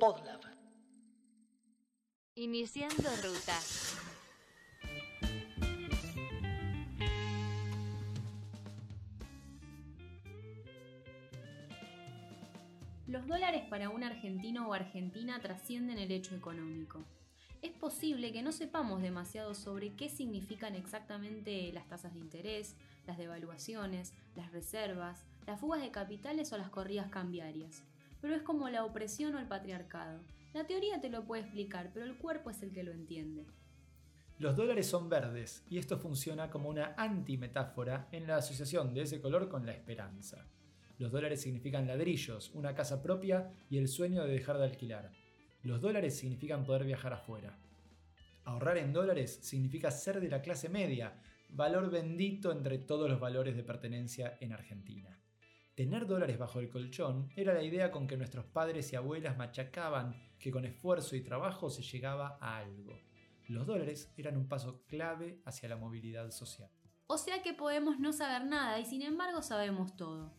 Podlab. Iniciando ruta. Los dólares para un argentino o argentina trascienden el hecho económico. Es posible que no sepamos demasiado sobre qué significan exactamente las tasas de interés, las devaluaciones, las reservas, las fugas de capitales o las corridas cambiarias. Pero es como la opresión o el patriarcado. La teoría te lo puede explicar, pero el cuerpo es el que lo entiende. Los dólares son verdes y esto funciona como una antimetáfora en la asociación de ese color con la esperanza. Los dólares significan ladrillos, una casa propia y el sueño de dejar de alquilar. Los dólares significan poder viajar afuera. Ahorrar en dólares significa ser de la clase media, valor bendito entre todos los valores de pertenencia en Argentina. Tener dólares bajo el colchón era la idea con que nuestros padres y abuelas machacaban que con esfuerzo y trabajo se llegaba a algo. Los dólares eran un paso clave hacia la movilidad social. O sea que podemos no saber nada y sin embargo sabemos todo.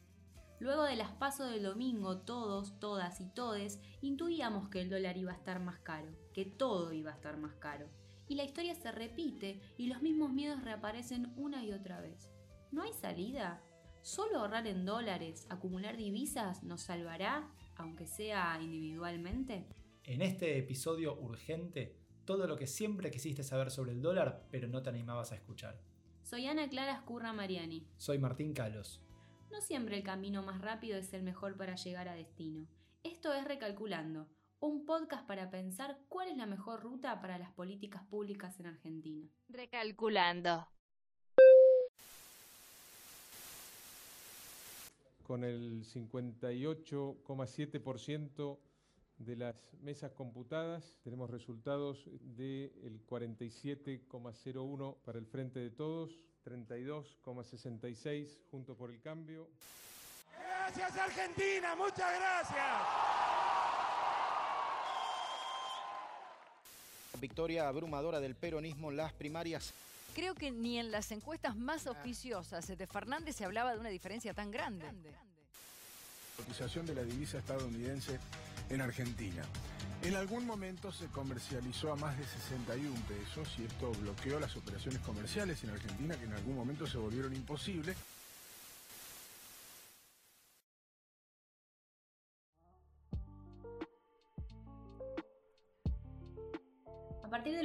Luego de las pasos del domingo, todos, todas y todes intuíamos que el dólar iba a estar más caro, que todo iba a estar más caro. Y la historia se repite y los mismos miedos reaparecen una y otra vez. ¿No hay salida? ¿Solo ahorrar en dólares, acumular divisas nos salvará, aunque sea individualmente? En este episodio urgente, todo lo que siempre quisiste saber sobre el dólar, pero no te animabas a escuchar. Soy Ana Clara Escurra Mariani. Soy Martín Calos. No siempre el camino más rápido es el mejor para llegar a destino. Esto es Recalculando, un podcast para pensar cuál es la mejor ruta para las políticas públicas en Argentina. Recalculando. Con el 58,7% de las mesas computadas, tenemos resultados del 47,01 para el Frente de Todos, 32,66 junto por el cambio. Gracias Argentina, muchas gracias. Victoria abrumadora del peronismo en las primarias. Creo que ni en las encuestas más auspiciosas de Fernández se hablaba de una diferencia tan grande. Cotización de la divisa estadounidense en Argentina. En algún momento se comercializó a más de 61 pesos y esto bloqueó las operaciones comerciales en Argentina que en algún momento se volvieron imposibles.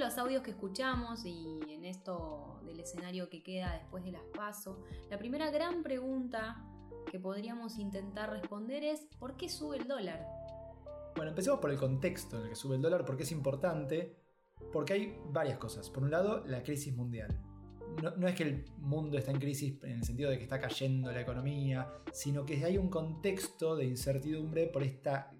Los audios que escuchamos y en esto del escenario que queda después de las pasos, la primera gran pregunta que podríamos intentar responder es ¿por qué sube el dólar? Bueno, empecemos por el contexto en el que sube el dólar, porque es importante, porque hay varias cosas. Por un lado, la crisis mundial. No, no, es que el mundo está en crisis en el sentido de que está cayendo la economía, sino que hay un contexto de incertidumbre por esta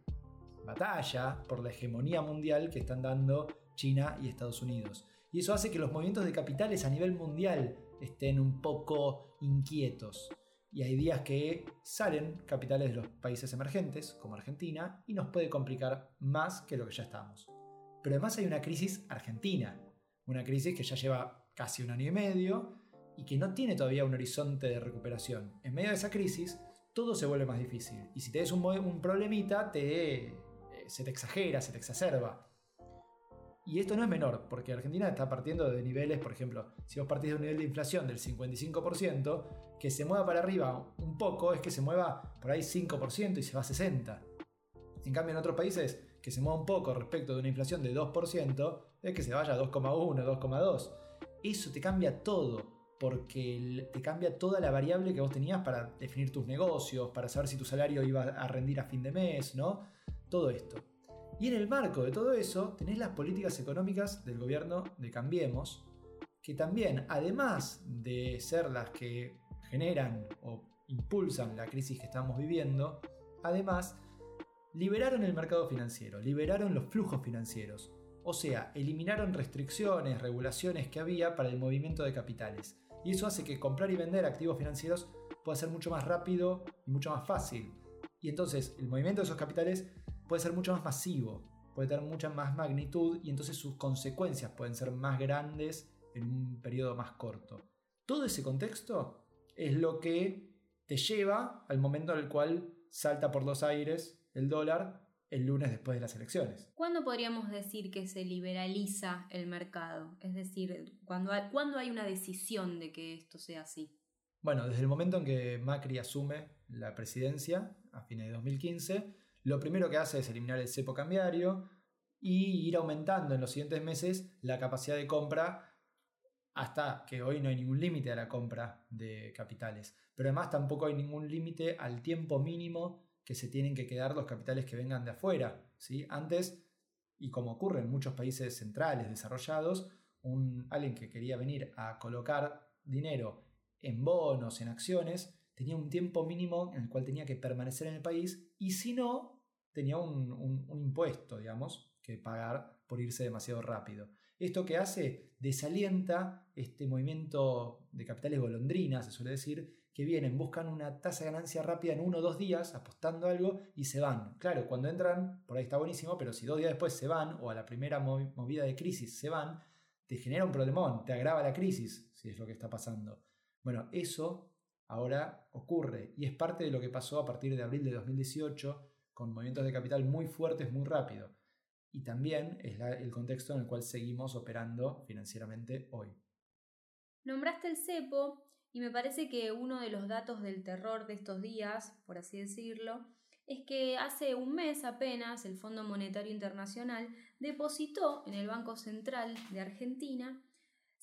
batalla, por la hegemonía mundial que están dando China y Estados Unidos. Y eso hace que los movimientos de capitales a nivel mundial estén un poco inquietos. Y hay días que salen capitales de los países emergentes, como Argentina, y nos puede complicar más que lo que ya estamos. Pero además hay una crisis argentina, una crisis que ya lleva casi un año y medio y que no tiene todavía un horizonte de recuperación. En medio de esa crisis, todo se vuelve más difícil. Y si tenés un, un problemita, te, eh, se te exagera, se te exacerba. Y esto no es menor, porque Argentina está partiendo de niveles, por ejemplo, si vos partís de un nivel de inflación del 55%, que se mueva para arriba un poco es que se mueva por ahí 5% y se va a 60%. En cambio, en otros países, que se mueva un poco respecto de una inflación de 2%, es que se vaya a 2,1, 2,2. Eso te cambia todo, porque te cambia toda la variable que vos tenías para definir tus negocios, para saber si tu salario iba a rendir a fin de mes, ¿no? Todo esto. Y en el marco de todo eso tenés las políticas económicas del gobierno de Cambiemos, que también, además de ser las que generan o impulsan la crisis que estamos viviendo, además liberaron el mercado financiero, liberaron los flujos financieros, o sea, eliminaron restricciones, regulaciones que había para el movimiento de capitales. Y eso hace que comprar y vender activos financieros pueda ser mucho más rápido y mucho más fácil. Y entonces el movimiento de esos capitales puede ser mucho más masivo, puede tener mucha más magnitud y entonces sus consecuencias pueden ser más grandes en un periodo más corto. Todo ese contexto es lo que te lleva al momento en el cual salta por los aires el dólar el lunes después de las elecciones. ¿Cuándo podríamos decir que se liberaliza el mercado? Es decir, ¿cuándo hay, ¿cuándo hay una decisión de que esto sea así? Bueno, desde el momento en que Macri asume la presidencia, a fines de 2015, lo primero que hace es eliminar el cepo cambiario y ir aumentando en los siguientes meses la capacidad de compra hasta que hoy no hay ningún límite a la compra de capitales. Pero además tampoco hay ningún límite al tiempo mínimo que se tienen que quedar los capitales que vengan de afuera. ¿sí? Antes, y como ocurre en muchos países centrales desarrollados, un, alguien que quería venir a colocar dinero en bonos, en acciones, tenía un tiempo mínimo en el cual tenía que permanecer en el país y si no, tenía un, impuesto, digamos, que pagar por irse demasiado rápido. Esto que hace desalienta este movimiento de capitales golondrinas, se suele decir, que vienen, buscan una tasa de ganancia rápida en uno o dos días, apostando algo y se van. Claro, cuando entran, por ahí está buenísimo, pero si dos días después se van, o a la primera movida de crisis se van, te genera un problemón, te agrava la crisis, si es lo que está pasando. Bueno, eso ahora ocurre y es parte de lo que pasó a partir de abril de 2018 con movimientos de capital muy fuertes muy rápido. Y también es el contexto en el cual seguimos operando financieramente hoy. Nombraste el cepo y me parece que uno de los datos del terror de estos días, por así decirlo, es que hace un mes apenas el Fondo Monetario Internacional depositó en el Banco Central de Argentina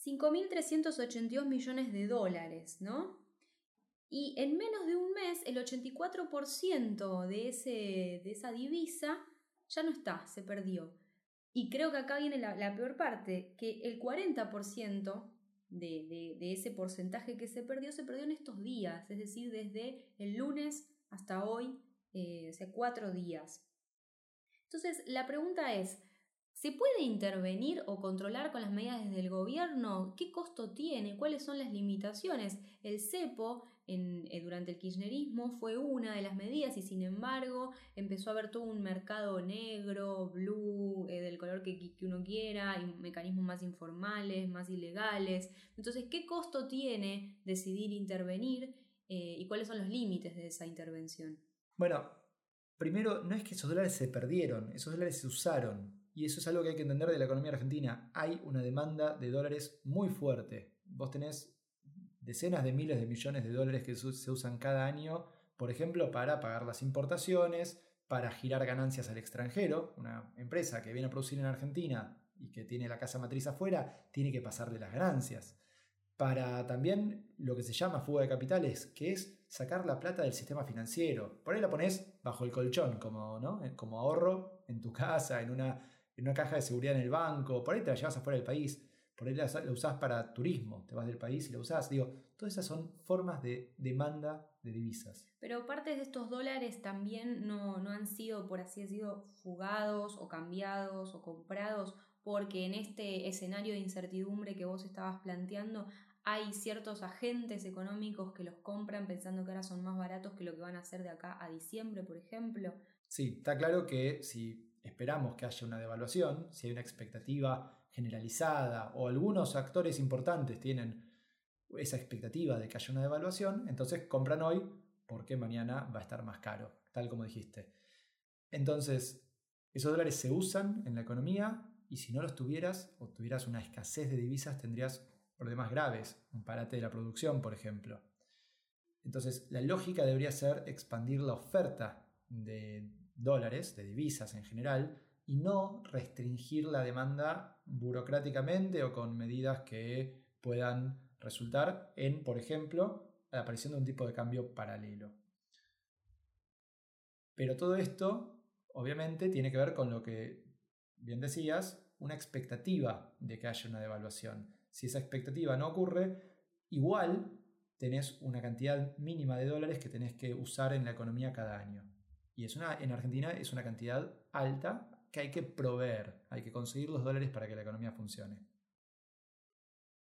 5.382 millones de dólares, ¿no? Y en menos de un mes el 84% de, ese, de esa divisa ya no está, se perdió. Y creo que acá viene la, la peor parte, que el 40% de, ese porcentaje que se perdió, se perdió en estos días, es decir, desde el lunes hasta hoy, eh, cuatro días. Entonces, la pregunta es, ¿se puede intervenir o controlar con las medidas desde el gobierno? ¿Qué costo tiene? ¿Cuáles son las limitaciones? El cepo eh, durante el kirchnerismo fue una de las medidas y sin embargo empezó a haber todo un mercado negro, blue, eh, del color que, que, uno quiera, y mecanismos más informales, más ilegales. Entonces, ¿qué costo tiene decidir intervenir eh, y cuáles son los límites de esa intervención? Bueno, primero, no es que esos dólares se perdieron, esos dólares se usaron. Y eso es algo que hay que entender de la economía argentina. Hay una demanda de dólares muy fuerte. Vos tenés decenas de miles de millones de dólares que se usan cada año, por ejemplo, para pagar las importaciones, para girar ganancias al extranjero. Una empresa que viene a producir en Argentina y que tiene la casa matriz afuera, tiene que pasarle las ganancias. Para también lo que se llama fuga de capitales, que es sacar la plata del sistema financiero. Por ahí la pones bajo el colchón, como, ¿no? como ahorro en tu casa, en una, en una caja de seguridad en el banco, por ahí te la llevas afuera del país por ahí la, usás para turismo, te vas del país y la usás. Digo, todas esas son formas de demanda de divisas. Pero partes de estos dólares también no, no han sido, por así decirlo, fugados o cambiados o comprados, porque en este escenario de incertidumbre que vos estabas planteando, hay ciertos agentes económicos que los compran pensando que ahora son más baratos que lo que van a hacer de acá a diciembre, por ejemplo. Sí, está claro que si esperamos que haya una devaluación, si hay una expectativa generalizada o algunos actores importantes tienen esa expectativa de que haya una devaluación, entonces compran hoy porque mañana va a estar más caro, tal como dijiste. Entonces, esos dólares se usan en la economía y si no los tuvieras o tuvieras una escasez de divisas tendrías problemas graves, un parate de la producción, por ejemplo. Entonces, la lógica debería ser expandir la oferta de dólares, de divisas en general, y no restringir la demanda burocráticamente o con medidas que puedan resultar en, por ejemplo, la aparición de un tipo de cambio paralelo. Pero todo esto, obviamente, tiene que ver con lo que, bien decías, una expectativa de que haya una devaluación. Si esa expectativa no ocurre, igual tenés una cantidad mínima de dólares que tenés que usar en la economía cada año. Y es una, en Argentina es una cantidad alta que hay que proveer, hay que conseguir los dólares para que la economía funcione.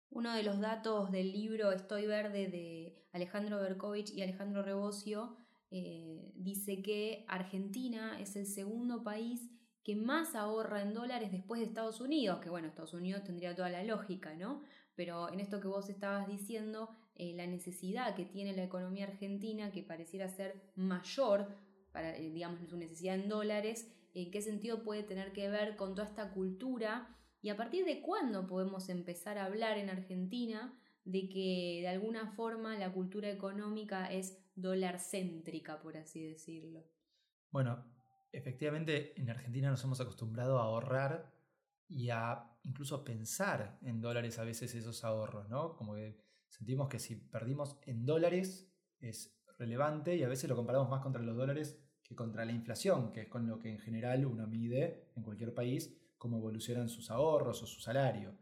Uno de los datos del libro Estoy Verde de Alejandro Berkovich y Alejandro Rebocio eh, dice que Argentina es el segundo país que más ahorra en dólares después de Estados Unidos, que bueno, Estados Unidos tendría toda la lógica, ¿no? Pero en esto que vos estabas diciendo, eh, la necesidad que tiene la economía argentina, que pareciera ser mayor para, eh, digamos, su necesidad en dólares, qué sentido puede tener que ver con toda esta cultura y a partir de cuándo podemos empezar a hablar en Argentina de que de alguna forma la cultura económica es dólar céntrica, por así decirlo. Bueno, efectivamente en Argentina nos hemos acostumbrado a ahorrar y a incluso pensar en dólares a veces esos ahorros, ¿no? Como que sentimos que si perdimos en dólares es relevante y a veces lo comparamos más contra los dólares contra la inflación, que es con lo que en general uno mide en cualquier país cómo evolucionan sus ahorros o su salario.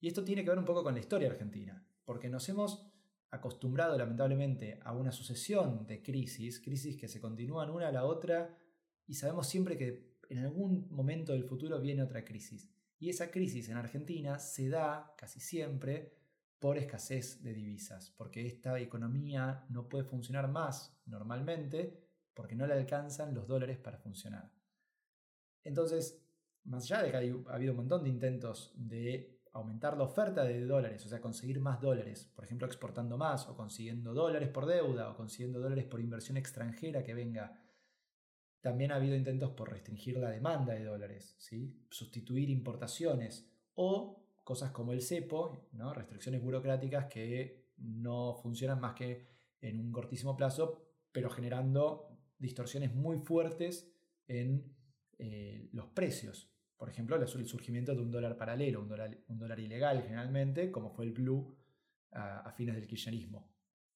Y esto tiene que ver un poco con la historia argentina, porque nos hemos acostumbrado lamentablemente a una sucesión de crisis, crisis que se continúan una a la otra y sabemos siempre que en algún momento del futuro viene otra crisis. Y esa crisis en Argentina se da casi siempre por escasez de divisas, porque esta economía no puede funcionar más normalmente porque no le alcanzan los dólares para funcionar. Entonces, más allá de que ha habido un montón de intentos de aumentar la oferta de dólares, o sea, conseguir más dólares, por ejemplo, exportando más o consiguiendo dólares por deuda o consiguiendo dólares por inversión extranjera que venga. También ha habido intentos por restringir la demanda de dólares, ¿sí? sustituir importaciones o cosas como el cepo, ¿no? restricciones burocráticas que no funcionan más que en un cortísimo plazo, pero generando distorsiones muy fuertes en eh, los precios. Por ejemplo, el surgimiento de un dólar paralelo, un dólar, ilegal generalmente, como fue el blue a, fines del kirchnerismo.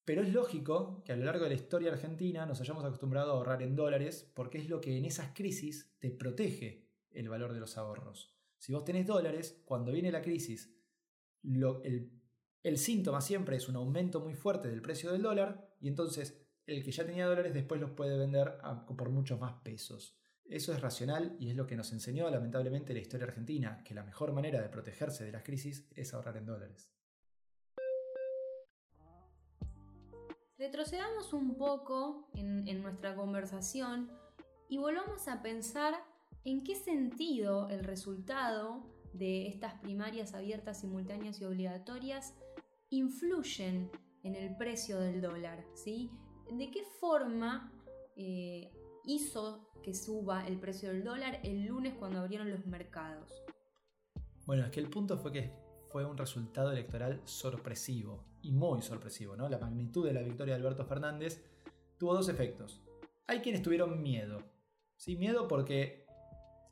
Pero es lógico que a lo largo de la historia argentina nos hayamos acostumbrado a ahorrar en dólares porque es lo que en esas crisis te protege el valor de los ahorros. Si vos tenés dólares, cuando viene la crisis, el, el síntoma siempre es un aumento muy fuerte del precio del dólar y entonces el que ya tenía dólares después los puede vender por muchos más pesos. Eso es racional y es lo que nos enseñó lamentablemente la historia argentina, que la mejor manera de protegerse de las crisis es ahorrar en dólares. Retrocedamos un poco en, en nuestra conversación y volvamos a pensar en qué sentido el resultado de estas primarias abiertas, simultáneas y obligatorias influyen en el precio del dólar, ¿sí? ¿De qué forma eh, hizo que suba el precio del dólar el lunes cuando abrieron los mercados? Bueno, es que el punto fue que fue un resultado electoral sorpresivo y muy sorpresivo, ¿no? La magnitud de la victoria de Alberto Fernández tuvo dos efectos. Hay quienes tuvieron miedo, ¿sí? Miedo porque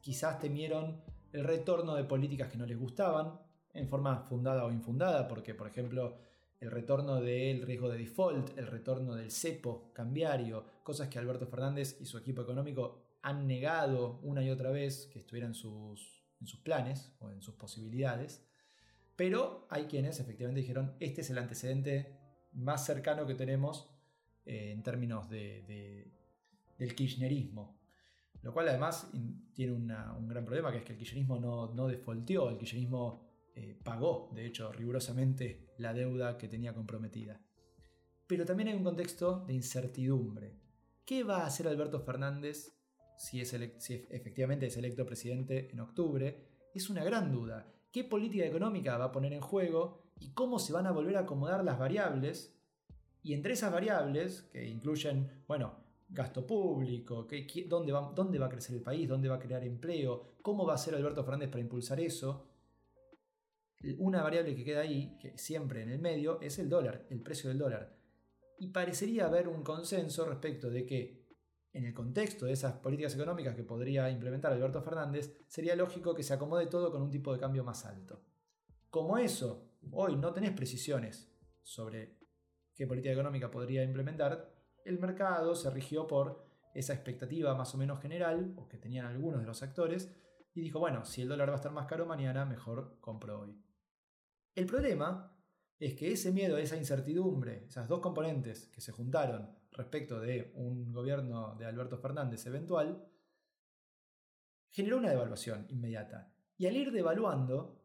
quizás temieron el retorno de políticas que no les gustaban, en forma fundada o infundada, porque por ejemplo el retorno del riesgo de default, el retorno del cepo cambiario, cosas que Alberto Fernández y su equipo económico han negado una y otra vez que estuvieran en sus, en sus planes o en sus posibilidades. Pero hay quienes efectivamente dijeron, este es el antecedente más cercano que tenemos eh, en términos de, del kirchnerismo. Lo cual además tiene un gran problema, que es que el kirchnerismo no, no el kirchnerismo eh, pagó, de hecho, rigurosamente la deuda que tenía comprometida. Pero también hay un contexto de incertidumbre. ¿Qué va a hacer Alberto Fernández si, es efectivamente es electo presidente en octubre? Es una gran duda. ¿Qué política económica va a poner en juego y cómo se van a volver a acomodar las variables? Y entre esas variables, que incluyen, bueno, gasto público, dónde, va, dónde va a crecer el país, dónde va a crear empleo, cómo va a hacer Alberto Fernández para impulsar eso, una variable que queda ahí, que siempre en el medio, es el dólar, el precio del dólar. Y parecería haber un consenso respecto de que, en el contexto de esas políticas económicas que podría implementar Alberto Fernández, sería lógico que se acomode todo con un tipo de cambio más alto. Como eso, hoy no tenés precisiones sobre qué política económica podría implementar, el mercado se rigió por esa expectativa más o menos general, o que tenían algunos de los actores, y dijo, bueno, si el dólar va a estar más caro mañana, mejor compro hoy. El problema es que ese miedo, esa incertidumbre, esas dos componentes que se juntaron respecto de un gobierno de Alberto Fernández eventual, generó una devaluación inmediata. Y al ir devaluando,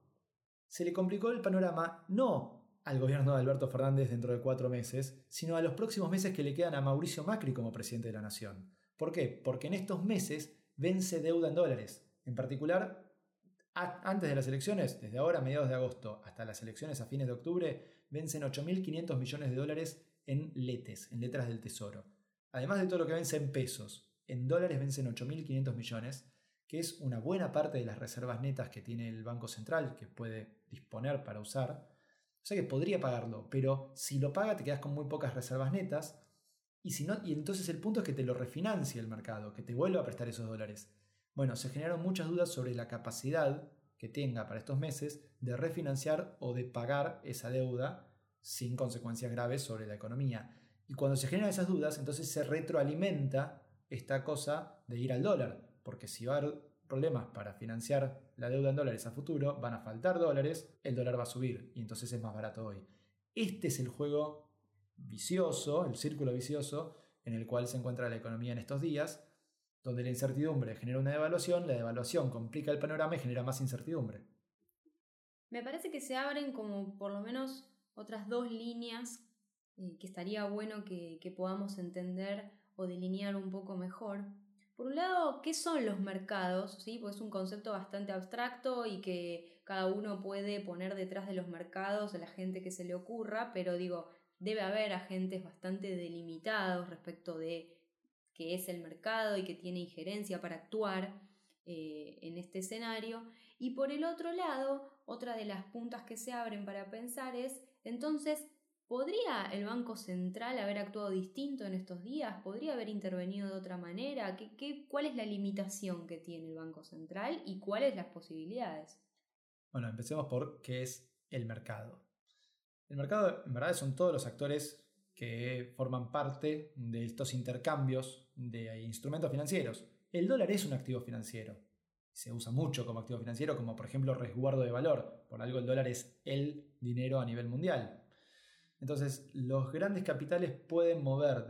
se le complicó el panorama no al gobierno de Alberto Fernández dentro de cuatro meses, sino a los próximos meses que le quedan a Mauricio Macri como presidente de la Nación. ¿Por qué? Porque en estos meses vence deuda en dólares. En particular, antes de las elecciones, desde ahora, mediados de agosto, hasta las elecciones a fines de octubre, vencen 8.500 millones de dólares en letes, en letras del tesoro. Además de todo lo que vence en pesos. en dólares vencen 8.500 millones, que es una buena parte de las reservas netas que tiene el Banco Central, que puede disponer para usar. O sea que podría pagarlo, pero si lo paga te quedas con muy pocas reservas netas. Y, si no, y entonces el punto es que te lo refinancie el mercado, que te vuelva a prestar esos dólares. Bueno, se generaron muchas dudas sobre la capacidad que tenga para estos meses de refinanciar o de pagar esa deuda sin consecuencias graves sobre la economía. Y cuando se generan esas dudas, entonces se retroalimenta esta cosa de ir al dólar, porque si va a haber problemas para financiar la deuda en dólares a futuro, van a faltar dólares, el dólar va a subir y entonces es más barato hoy. Este es el juego vicioso, el círculo vicioso en el cual se encuentra la economía en estos días, donde la incertidumbre genera una devaluación, la devaluación complica el panorama y genera más incertidumbre. Me parece que se abren como por lo menos otras dos líneas eh, que estaría bueno que, que podamos entender o delinear un poco mejor. Por un lado, ¿qué son los mercados? ¿Sí? Pues es un concepto bastante abstracto y que cada uno puede poner detrás de los mercados a la gente que se le ocurra, pero digo, debe haber agentes bastante delimitados respecto de qué es el mercado y que tiene injerencia para actuar eh, en este escenario. Y por el otro lado, otra de las puntas que se abren para pensar es, entonces, ¿podría el Banco Central haber actuado distinto en estos días? ¿Podría haber intervenido de otra manera? ¿Qué, qué, cuál es la limitación que tiene el Banco Central y cuáles las posibilidades? Bueno, empecemos por qué es el mercado. El mercado, en verdad, son todos los actores que forman parte de estos intercambios de instrumentos financieros. El dólar es un activo financiero. Se usa mucho como activo financiero, como por ejemplo resguardo de valor. Por algo el dólar es el dinero a nivel mundial. Entonces, los grandes capitales pueden mover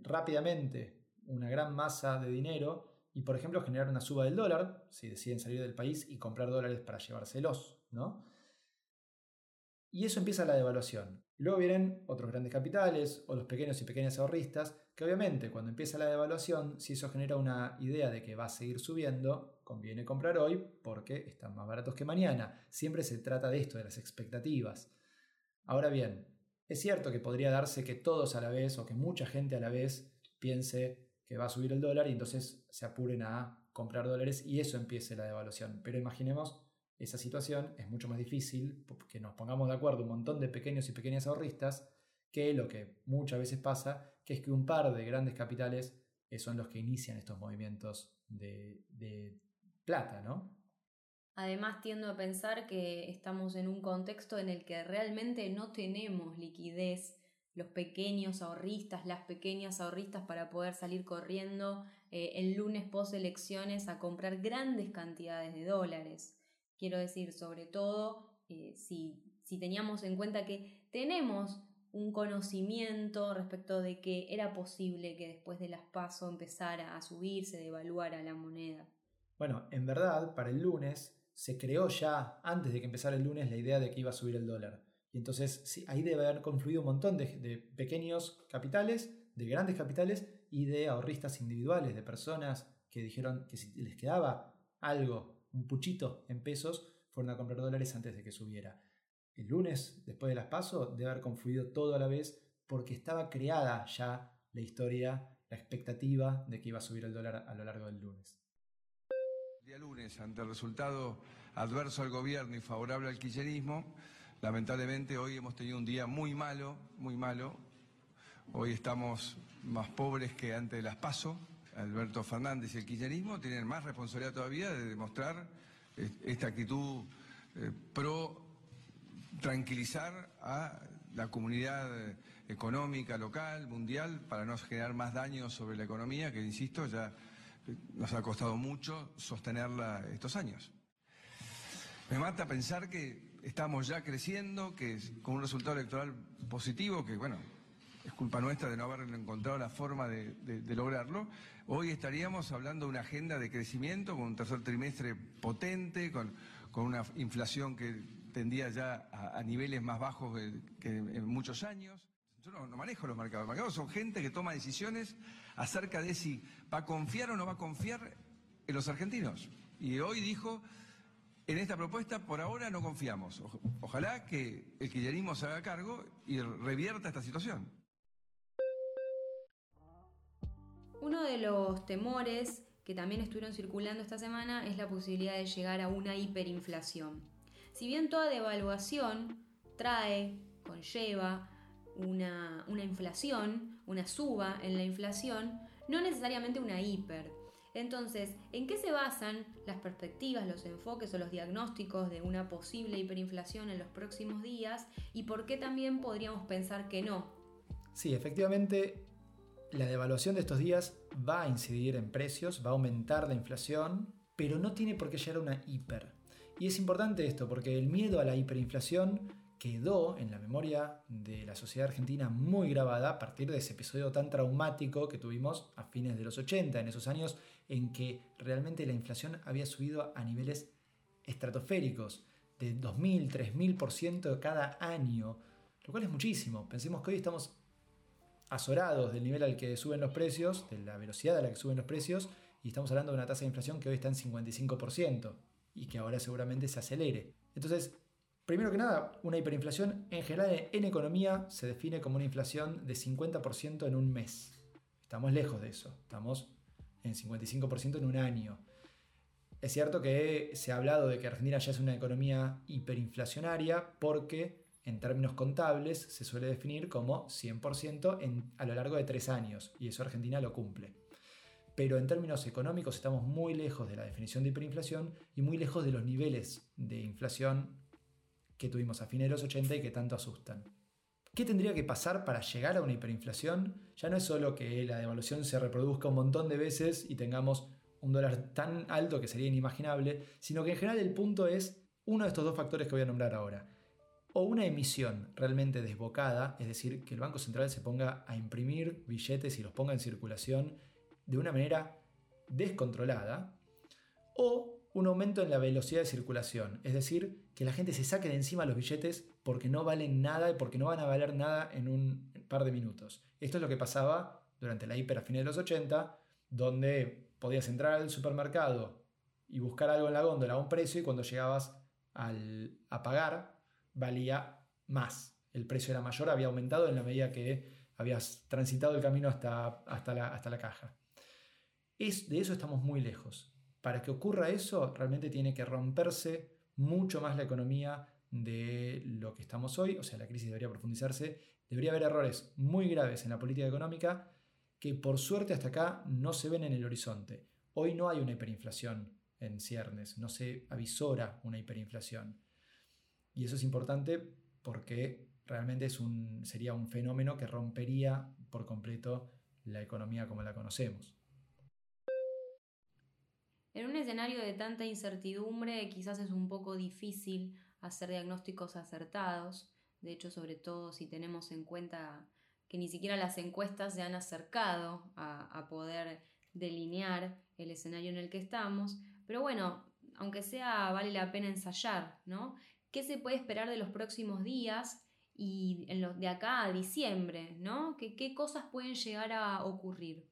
rápidamente una gran masa de dinero y, por ejemplo, generar una suba del dólar, si deciden salir del país y comprar dólares para llevárselos, ¿no? Y eso empieza la devaluación. Luego vienen otros grandes capitales o los pequeños y pequeñas ahorristas, que obviamente cuando empieza la devaluación, si eso genera una idea de que va a seguir subiendo, conviene comprar hoy porque están más baratos que mañana. Siempre se trata de esto, de las expectativas. Ahora bien, es cierto que podría darse que todos a la vez o que mucha gente a la vez piense que va a subir el dólar y entonces se apuren a comprar dólares y eso empiece la devaluación. Pero imaginemos esa situación es mucho más difícil que nos pongamos de acuerdo un montón de pequeños y pequeñas ahorristas que lo que muchas veces pasa, que es que un par de grandes capitales eh, son los que inician estos movimientos de, plata, ¿no? Además, tiendo a pensar que estamos en un contexto en el que realmente no tenemos liquidez los pequeños ahorristas, las pequeñas ahorristas para poder salir corriendo eh, el lunes post elecciones a comprar grandes cantidades de dólares. Quiero decir, sobre todo, eh, si, si teníamos en cuenta que tenemos un conocimiento respecto de que era posible que después de las pasos empezara a subirse, devaluara la moneda. Bueno, en verdad, para el lunes se creó ya, antes de que empezara el lunes, la idea de que iba a subir el dólar. Y entonces ahí debe haber confluido un montón de, de, pequeños capitales, de grandes capitales y de ahorristas individuales, de personas que dijeron que si les quedaba algo un puchito en pesos, fueron a comprar dólares antes de que subiera. El lunes, después de las pasos, debe haber confluido todo a la vez porque estaba creada ya la historia, la expectativa de que iba a subir el dólar a lo largo del lunes. El día lunes, ante el resultado adverso al gobierno y favorable al kirchnerismo, lamentablemente hoy hemos tenido un día muy malo, muy malo. Hoy estamos más pobres que antes de las pasos. Alberto Fernández y el kirchnerismo tienen más responsabilidad todavía de demostrar esta actitud eh, pro tranquilizar a la comunidad económica local, mundial, para no generar más daños sobre la economía, que insisto, ya nos ha costado mucho sostenerla estos años. Me mata pensar que estamos ya creciendo, que con un resultado electoral positivo, que bueno, es culpa nuestra de no haber encontrado la forma de, lograrlo. Hoy estaríamos hablando de una agenda de crecimiento con un tercer trimestre potente, con, una inflación que tendía ya a, niveles más bajos que, en muchos años. Yo no, manejo los mercados. Los mercados son gente que toma decisiones acerca de si va a confiar o no va a confiar en los argentinos. Y hoy dijo, en esta propuesta por ahora no confiamos. Ojalá que el kirchnerismo se haga cargo y revierta esta situación. Uno de los temores que también estuvieron circulando esta semana es la posibilidad de llegar a una hiperinflación. Si bien toda devaluación trae, conlleva una, una inflación, una suba en la inflación, no necesariamente una hiper. Entonces, ¿en qué se basan las perspectivas, los enfoques o los diagnósticos de una posible hiperinflación en los próximos días y por qué también podríamos pensar que no? Sí, efectivamente, la devaluación de estos días va a incidir en precios, va a aumentar la inflación, pero no tiene por qué llegar a una hiper. Y es importante esto porque el miedo a la hiperinflación quedó en la memoria de la sociedad argentina muy grabada a partir de ese episodio tan traumático que tuvimos a fines de los 80, en esos años en que realmente la inflación había subido a niveles estratosféricos, de 2.000, 3.000% cada año, lo cual es muchísimo. Pensemos que hoy estamos azorados del nivel al que suben los precios, de la velocidad a la que suben los precios, y estamos hablando de una tasa de inflación que hoy está en 55% y que ahora seguramente se acelere. Entonces, primero que nada, una hiperinflación en general en economía se define como una inflación de 50% en un mes. Estamos lejos de eso, estamos en 55% en un año. Es cierto que se ha hablado de que Argentina ya es una economía hiperinflacionaria porque en términos contables se suele definir como 100% a lo largo de tres años y eso Argentina lo cumple. Pero en términos económicos estamos muy lejos de la definición de hiperinflación y muy lejos de los niveles de inflación que tuvimos a fines de los 80 y que tanto asustan. ¿Qué tendría que pasar para llegar a una hiperinflación? Ya no es solo que la devaluación se reproduzca un montón de veces y tengamos un dólar tan alto que sería inimaginable, sino que en general el punto es uno de estos dos factores que voy a nombrar ahora o una emisión realmente desbocada, es decir, que el Banco Central se ponga a imprimir billetes y los ponga en circulación de una manera descontrolada, o un aumento en la velocidad de circulación, es decir, que la gente se saque de encima los billetes porque no valen nada y porque no van a valer nada en un par de minutos. Esto es lo que pasaba durante la hiper a fines de los 80, donde podías entrar al supermercado y buscar algo en la góndola a un precio y cuando llegabas al, a pagar valía más. El precio era mayor, había aumentado en la medida que habías transitado el camino hasta, hasta, la, hasta la caja. Es, de eso estamos muy lejos. Para que ocurra eso, realmente tiene que romperse mucho más la economía de lo que estamos hoy, o sea, la crisis debería profundizarse, debería haber errores muy graves en la política económica que por suerte hasta acá no se ven en el horizonte. Hoy no hay una hiperinflación en ciernes, no se avisora una hiperinflación. Y eso es importante porque realmente es un, sería un fenómeno que rompería por completo la economía como la conocemos. En un escenario de tanta incertidumbre quizás es un poco difícil hacer diagnósticos acertados, de hecho sobre todo si tenemos en cuenta que ni siquiera las encuestas se han acercado a, a poder delinear el escenario en el que estamos, pero bueno, aunque sea vale la pena ensayar, ¿no? Qué se puede esperar de los próximos días y en de acá a diciembre, ¿no? ¿Qué, ¿Qué cosas pueden llegar a ocurrir?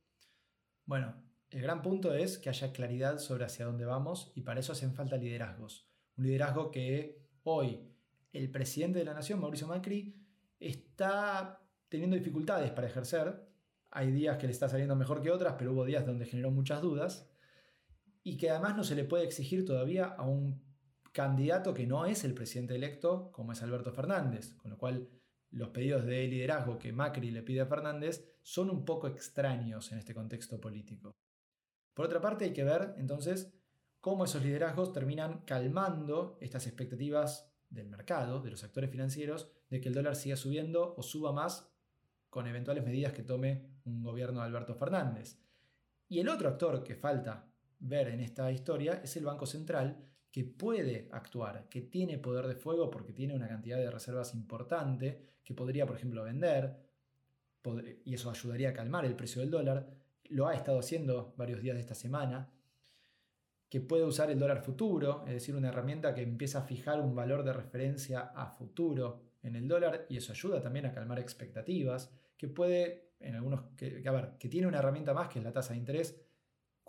Bueno, el gran punto es que haya claridad sobre hacia dónde vamos y para eso hacen falta liderazgos. Un liderazgo que hoy el presidente de la nación, Mauricio Macri, está teniendo dificultades para ejercer. Hay días que le está saliendo mejor que otras, pero hubo días donde generó muchas dudas. Y que además no se le puede exigir todavía a un candidato que no es el presidente electo, como es Alberto Fernández, con lo cual los pedidos de liderazgo que Macri le pide a Fernández son un poco extraños en este contexto político. Por otra parte, hay que ver entonces cómo esos liderazgos terminan calmando estas expectativas del mercado, de los actores financieros, de que el dólar siga subiendo o suba más con eventuales medidas que tome un gobierno de Alberto Fernández. Y el otro actor que falta ver en esta historia es el Banco Central, que puede actuar, que tiene poder de fuego porque tiene una cantidad de reservas importante, que podría, por ejemplo, vender, y eso ayudaría a calmar el precio del dólar, lo ha estado haciendo varios días de esta semana, que puede usar el dólar futuro, es decir, una herramienta que empieza a fijar un valor de referencia a futuro en el dólar y eso ayuda también a calmar expectativas, que puede, en algunos, que, ver, que tiene una herramienta más que es la tasa de interés,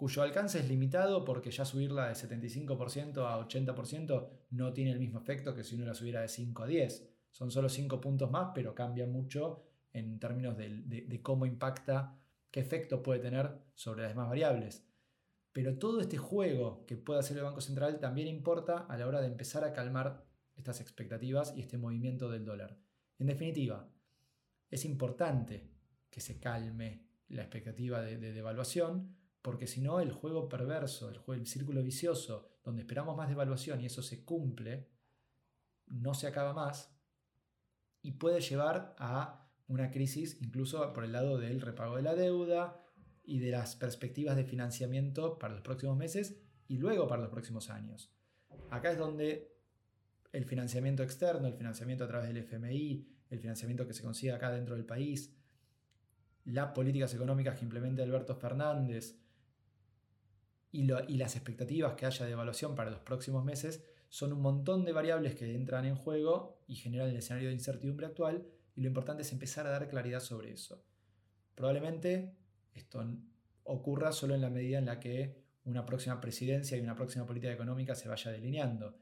cuyo alcance es limitado porque ya subirla de 75% a 80% no tiene el mismo efecto que si uno la subiera de 5 a 10. Son solo 5 puntos más, pero cambia mucho en términos de, cómo impacta qué efecto puede tener sobre las demás variables. Pero todo este juego que puede hacer el Banco Central también importa a la hora de empezar a calmar estas expectativas y este movimiento del dólar. En definitiva, es importante que se calme la expectativa de, devaluación, porque si no el juego perverso, el, círculo vicioso, donde esperamos más devaluación y eso se cumple, no se acaba más y puede llevar a una crisis incluso por el lado del repago de la deuda y de las perspectivas de financiamiento para los próximos meses y luego para los próximos años. Acá es donde el financiamiento externo, el financiamiento a través del FMI, el financiamiento que se consigue acá dentro del país, las políticas económicas que implemente Alberto Fernández y, las expectativas que haya de evaluación para los próximos meses son un montón de variables que entran en juego y generan el escenario de incertidumbre actual y lo importante es empezar a dar claridad sobre eso. Probablemente esto ocurra solo en la medida en la que una próxima presidencia y una próxima política económica se vaya delineando,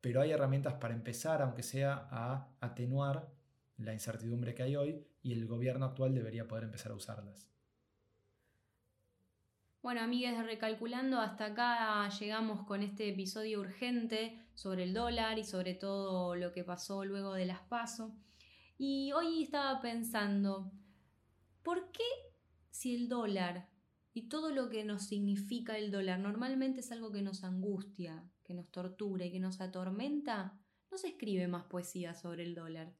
pero hay herramientas para empezar, aunque sea a atenuar la incertidumbre que hay hoy y el gobierno actual debería poder empezar a usarlas. Bueno, amigues Recalculando, hasta acá llegamos con este episodio urgente sobre el dólar y sobre todo lo que pasó luego de las PASO. Y hoy estaba pensando, ¿por qué si el dólar y todo lo que nos significa el dólar normalmente es algo que nos angustia, que nos tortura y que nos atormenta, no se escribe más poesía sobre el dólar?